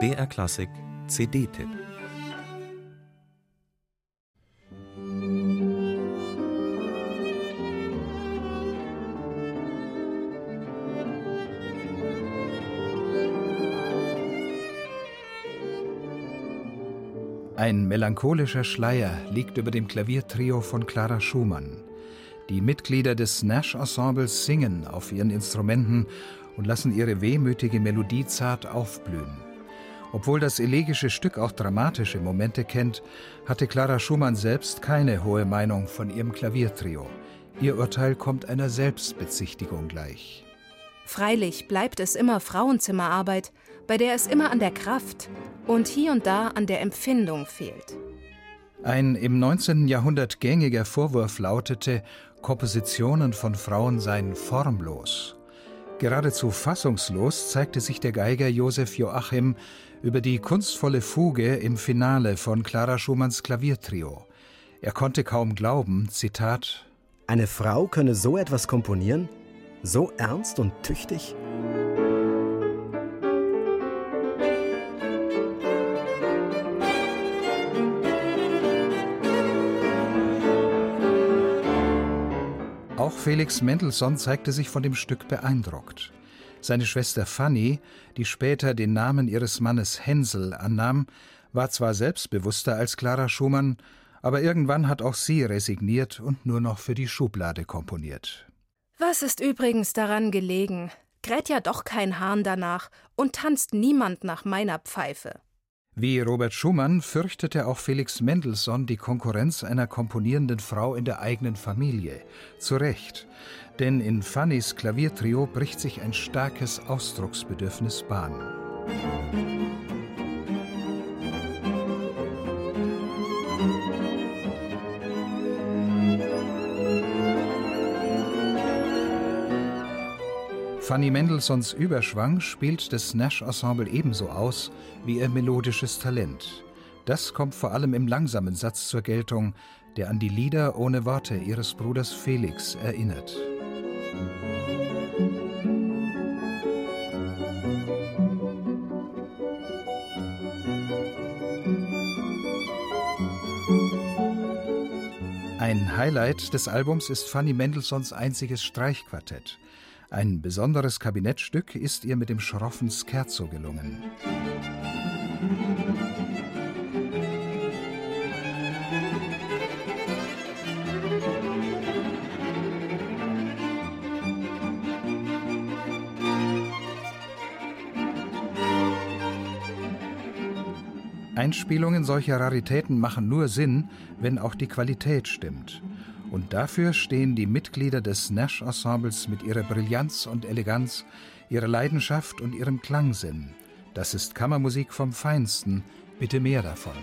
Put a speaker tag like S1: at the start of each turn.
S1: BR Klassik CD-Tipp
S2: Ein melancholischer Schleier liegt über dem Klaviertrio von Clara Schumann. Die Mitglieder des Nash-Ensembles singen auf ihren Instrumenten und lassen ihre wehmütige Melodie zart aufblühen. Obwohl das elegische Stück auch dramatische Momente kennt, hatte Clara Schumann selbst keine hohe Meinung von ihrem Klaviertrio. Ihr Urteil kommt einer Selbstbezichtigung gleich.
S3: Freilich bleibt es immer Frauenzimmerarbeit, bei der es immer an der Kraft und hier und da an der Empfindung fehlt.
S2: Ein im 19. Jahrhundert gängiger Vorwurf lautete, Kompositionen von Frauen seien formlos. Geradezu fassungslos zeigte sich der Geiger Josef Joachim über die kunstvolle Fuge im Finale von Clara Schumanns Klaviertrio. Er konnte kaum glauben, Zitat,
S4: Eine Frau könne so etwas komponieren? So ernst und tüchtig?
S2: Felix Mendelssohn zeigte sich von dem Stück beeindruckt. Seine Schwester Fanny, die später den Namen ihres Mannes Hänsel annahm, war zwar selbstbewusster als Clara Schumann, aber irgendwann hat auch sie resigniert und nur noch für die Schublade komponiert.
S3: Was ist übrigens daran gelegen? Kräht ja doch kein Hahn danach und tanzt niemand nach meiner Pfeife.
S2: Wie Robert Schumann fürchtete auch Felix Mendelssohn die Konkurrenz einer komponierenden Frau in der eigenen Familie. Zu Recht, denn in Fannys Klaviertrio bricht sich ein starkes Ausdrucksbedürfnis Bahn. Fanny Mendelssohns Überschwang spielt das Nash-Ensemble ebenso aus wie ihr melodisches Talent. Das kommt vor allem im langsamen Satz zur Geltung, der an die Lieder ohne Worte ihres Bruders Felix erinnert. Ein Highlight des Albums ist Fanny Mendelssohns einziges Streichquartett. Ein besonderes Kabinettstück ist ihr mit dem schroffen Scherzo gelungen. Einspielungen solcher Raritäten machen nur Sinn, wenn auch die Qualität stimmt. Und dafür stehen die Mitglieder des Nash-Ensembles mit ihrer Brillanz und Eleganz, ihrer Leidenschaft und ihrem Klangsinn. Das ist Kammermusik vom Feinsten. Bitte mehr davon.